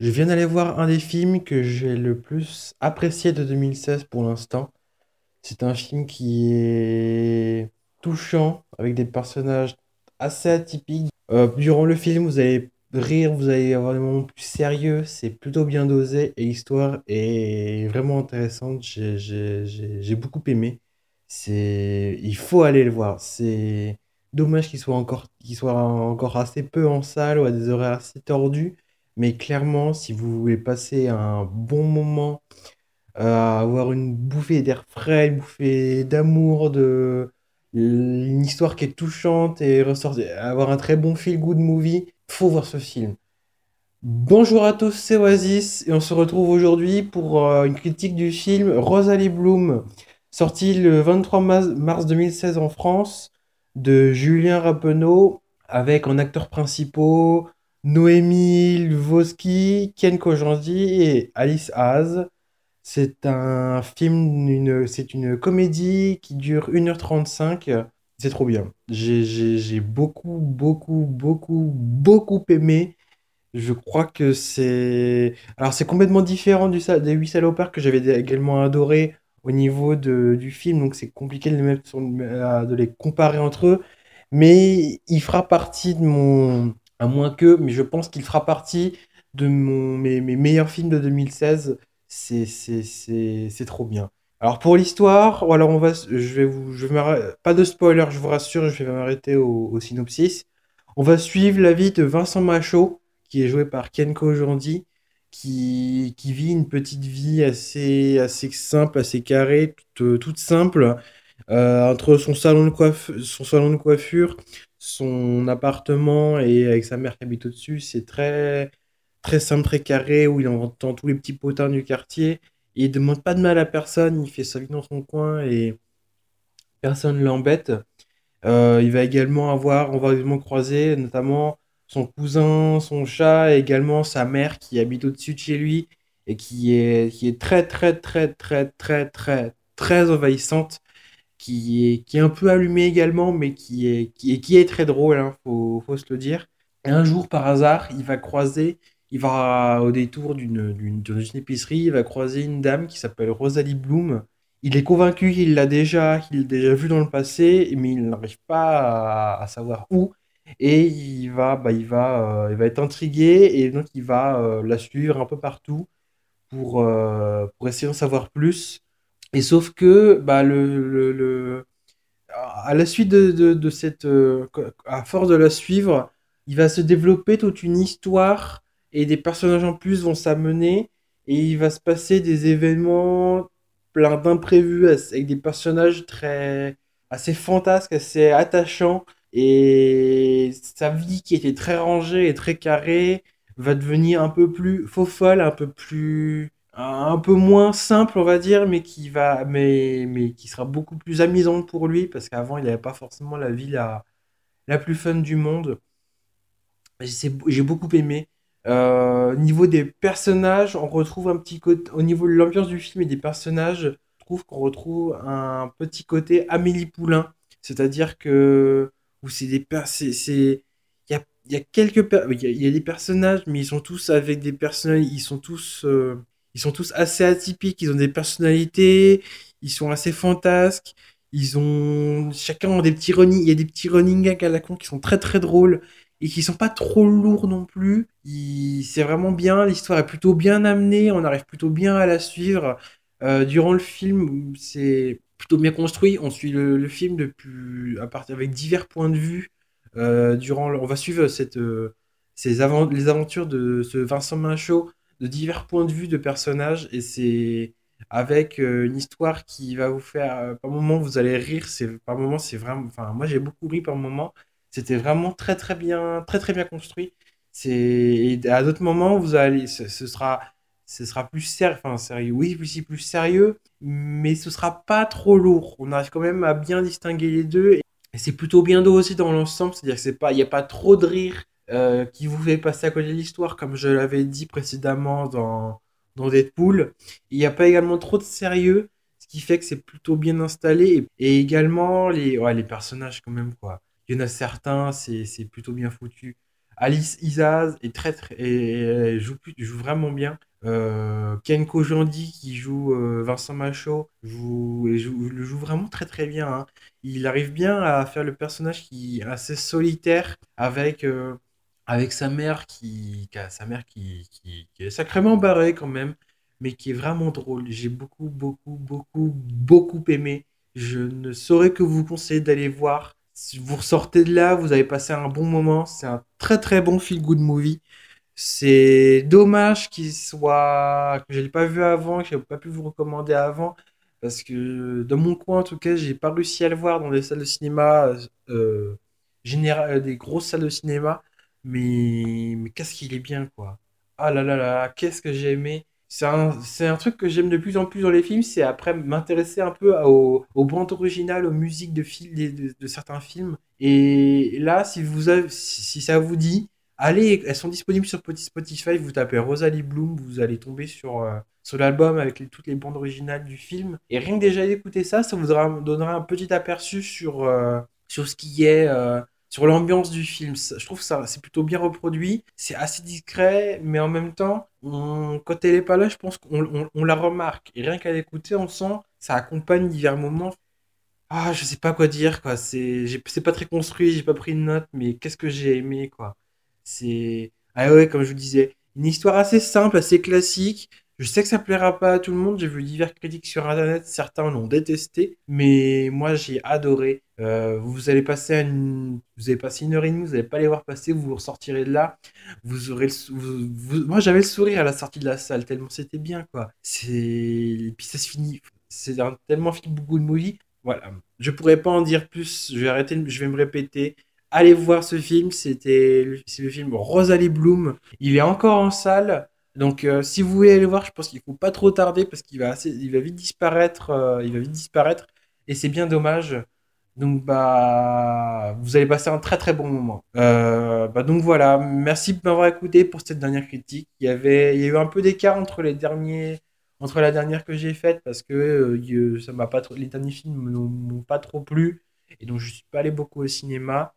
Je viens d'aller voir un des films que j'ai le plus apprécié de 2016 pour l'instant. C'est un film qui est touchant, avec des personnages assez atypiques. Euh, durant le film, vous allez rire, vous allez avoir des moments plus sérieux. C'est plutôt bien dosé et l'histoire est vraiment intéressante. J'ai beaucoup aimé. Il faut aller le voir. C'est dommage qu'il soit encore, qu'il soit encore assez peu en salle ou à des horaires assez tordus. Mais clairement, si vous voulez passer un bon moment, euh, avoir une bouffée d'air frais, une bouffée d'amour, de une histoire qui est touchante et ressortir, avoir un très bon feel-good movie, faut voir ce film. Bonjour à tous, c'est Oasis et on se retrouve aujourd'hui pour euh, une critique du film Rosalie Bloom, sorti le 23 mars mars 2016 en France, de Julien Rappeneau, avec en acteurs principaux Noémie Lvovsky, Ken Kojandi et Alice Haas. C'est un film, une, c'est une comédie qui dure 1h35. C'est trop bien. J'ai beaucoup, beaucoup, beaucoup, beaucoup aimé. Je crois que c'est... Alors c'est complètement différent du, des 8 salopards que j'avais également adoré au niveau de- du film, donc c'est compliqué de les, mettre de les comparer entre eux, mais il fera partie de mon... À moins que, mais je pense qu'il fera partie de mes, meilleurs films de 2016. C'est trop bien. Alors pour l'histoire, alors on va, je vais vous, je vais pas de spoiler, je vous rassure, je vais m'arrêter au, synopsis. On va suivre la vie de Vincent Machaut, qui est joué par Ken Kojandi, qui, qui vit une petite vie assez, assez simple, assez carrée, toute, toute simple, euh, entre son salon de son salon de coiffure, son appartement et avec sa mère qui habite au-dessus, c'est très, très simple, très carré, où il entend tous les petits potins du quartier. Il demande pas de mal à personne, il fait sa vie dans son coin et personne ne l'embête. Euh, il va également avoir, on va également croiser notamment son cousin, son chat et également sa mère qui habite au-dessus de chez lui et qui est, qui est très très très très très très très envahissante, qui est, qui est un peu allumée également, mais qui est, qui est, très drôle, hein, faut, faut se le dire. Un jour, par hasard, il va croiser, il va au détour d'une épicerie, il va croiser une dame qui s'appelle Rosalie Bloom, il est convaincu qu'il l'a déjà, qu'il l'a déjà vu dans le passé, mais il n'arrive pas à, à savoir où. Et il va, bah, il va, euh, il va être intrigué et donc il va euh, la suivre un peu partout pour, euh, pour essayer d'en savoir plus. Et sauf que, bah, à la suite de cette, euh, à force de la suivre, il va se développer toute une histoire et des personnages en plus vont s'amener et il va se passer des événements plein d'imprévus avec des personnages très assez fantasques, assez attachants. Et sa vie qui était très rangée et très carrée va devenir un peu plus faux folle, un peu plus un peu moins simple, on va dire, mais qui sera beaucoup plus amusante pour lui, parce qu'avant, il n'avait pas forcément la vie la, plus fun du monde. J'ai beaucoup aimé. Euh, au niveau des personnages, on retrouve un petit côté, au niveau de l'ambiance du film et des personnages, je trouve qu'on retrouve un petit côté Amélie Poulain. C'est-à-dire que, c'est des, il y a des personnages, mais ils sont tous avec des personnages, ils sont tous, euh, ils sont tous assez atypiques, ils ont des personnalités, ils sont assez fantasques, ils ont, chacun ont des petits running, il y a des petits running gags à la con qui sont très très drôles et qui sont pas trop lourds non plus. C'est vraiment bien, l'histoire est plutôt bien amenée, on arrive plutôt bien à la suivre. Euh, durant le film, c'est plutôt bien construit. On suit le, film depuis, à partir avec divers points de vue. Euh, durant, on va suivre cette, euh, ces les aventures de ce Vincent Minchot de divers points de vue de personnages et c'est avec euh, une histoire qui va vous faire, euh, par moments vous allez rire, c'est par moments c'est vraiment, enfin moi j'ai beaucoup ri par moments. C'était vraiment très très bien, très très bien construit. C'est à d'autres moments vous allez, ce, sera, ce sera plus sérieux, enfin sérieux, oui, plus plus sérieux, mais ce sera pas trop lourd. On arrive quand même à bien distinguer les deux et c'est plutôt bien dosé dans l'ensemble, c'est-à-dire que c'est pas, il n'y a pas trop de rire euh, qui vous fait passer à côté de l'histoire, comme je l'avais dit précédemment dans, dans Deadpool. Il n'y a pas également trop de sérieux, ce qui fait que c'est plutôt bien installé. Et, également les, les personnages quand même quoi. Il y en a certains, c'est plutôt bien foutu. Alice Isaz est très, et, joue, joue vraiment bien. Euh, Ken Kojandi qui joue euh, Vincent Machaut joue, joue, le joue vraiment très très bien. Hein. Il arrive bien à faire le personnage qui est assez solitaire avec, euh, avec sa mère qui, sa mère qui, qui, est sacrément barrée quand même, mais qui est vraiment drôle. J'ai beaucoup beaucoup beaucoup beaucoup aimé. Je ne saurais que vous conseiller d'aller voir. Si vous ressortez de là, vous avez passé un bon moment. C'est un très très bon feel good movie. C'est dommage qu'il soit que je l'ai pas vu avant, que je n'ai pas pu vous recommander avant, parce que dans mon coin en tout cas, j'ai pas réussi à le voir dans les salles de cinéma euh, général, des grosses salles de cinéma, mais mais qu'est-ce qu'il est bien quoi. Ah là là là, qu'est-ce que j'ai aimé. C'est un, un truc que j'aime de plus en plus dans les films, c'est après m'intéresser un peu aux, aux bandes originales, aux musiques de, de, de, certains films. Et là, si, vous si ça vous dit, Allez, elles sont disponibles sur Spotify. Vous tapez Rosalie Bloom, vous allez tomber sur, euh, sur l'album avec toutes les bandes originales du film. Et rien que déjà d'écouter ça, ça vous donnera un petit aperçu sur, euh, sur ce qui est, euh, sur l'ambiance du film. Je trouve ça c'est plutôt bien reproduit. C'est assez discret, mais en même temps, quand elle est pas là, je pense qu'on on, la remarque. Et rien qu'à l'écouter, on sent ça accompagne divers moments. Ah, je sais pas quoi dire, quoi. C'est, c'est pas très construit, j'ai pas pris de notes, mais qu'est-ce que j'ai aimé, quoi. C'est, ah ouais, comme je vous disais, une histoire assez simple, assez classique. Je sais que ça plaira pas à tout le monde. J'ai vu divers critiques sur Internet. Certains l'ont détesté, mais moi j'ai adoré. Euh, vous allez passer une, vous allez passer une heure et demie. Vous n'allez pas les voir passer. Vous vous ressortirez de là. Vous aurez le, moi j'avais le sourire à la sortie de la salle tellement c'était bien quoi. C'est, puis ça se finit. C'est un tellement film beaucoup de movie. Voilà. Je pourrais pas en dire plus. Je vais arrêter. Je vais me répéter allez voir ce film. C'était le, film Rosalie Bloom. Il est encore en salle. Donc, euh, si vous voulez aller le voir, je pense qu'il faut pas trop tarder parce qu'il va, assez, il va vite disparaître. Euh, il va vite disparaître. Et c'est bien dommage. Donc, bah, vous allez passer un très très bon moment. Euh, bah, donc voilà. Merci de m'avoir écouté pour cette dernière critique. Il y avait, il y a eu un peu d'écart entre les derniers, entre la dernière que j'ai faite parce que ça m'a pas trop, les derniers films m'ont pas trop plu et donc je suis pas allé beaucoup au cinéma.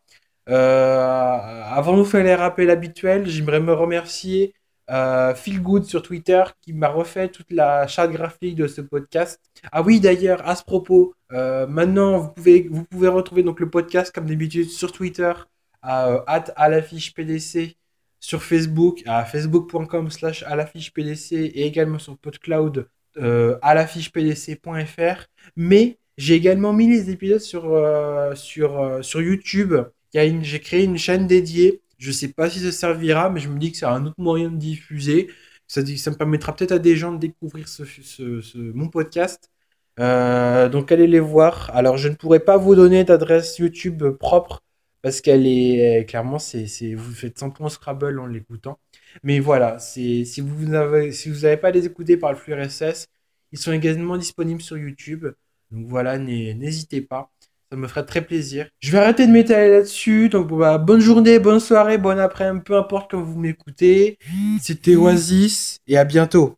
Euh, avant de vous faire les rappels habituels, j'aimerais me remercier euh, Good sur Twitter qui m'a refait toute la charte graphique de ce podcast. Ah oui, d'ailleurs, à ce propos, euh, maintenant vous pouvez, vous pouvez retrouver donc le podcast comme d'habitude sur Twitter à, à l'affiche PDC sur Facebook à facebook.com slash à l'affiche PDC et également sur PodCloud à l'affiche PDC.fr. Mais j'ai également mis les épisodes sur, sur, sur YouTube j'ai créé une chaîne dédiée. Je sais pas si ça servira, mais je me dis que c'est un autre moyen de diffuser. Ça, me permettra peut-être à des gens de découvrir mon podcast. Euh, donc allez les voir. Alors je ne pourrais pas vous donner d'adresse YouTube propre parce qu'elle est clairement c'est vous faites 100 points Scrabble en l'écoutant. Mais voilà, si vous n'avez pas les écouter par le flux ils sont également disponibles sur YouTube. Donc voilà, n'hésitez pas. Ça me ferait très plaisir. Je vais arrêter de m'étaler là-dessus. Donc, bah, bonne journée, bonne soirée, bonne après-midi, peu importe quand vous m'écoutez. C'était Oasis et à bientôt.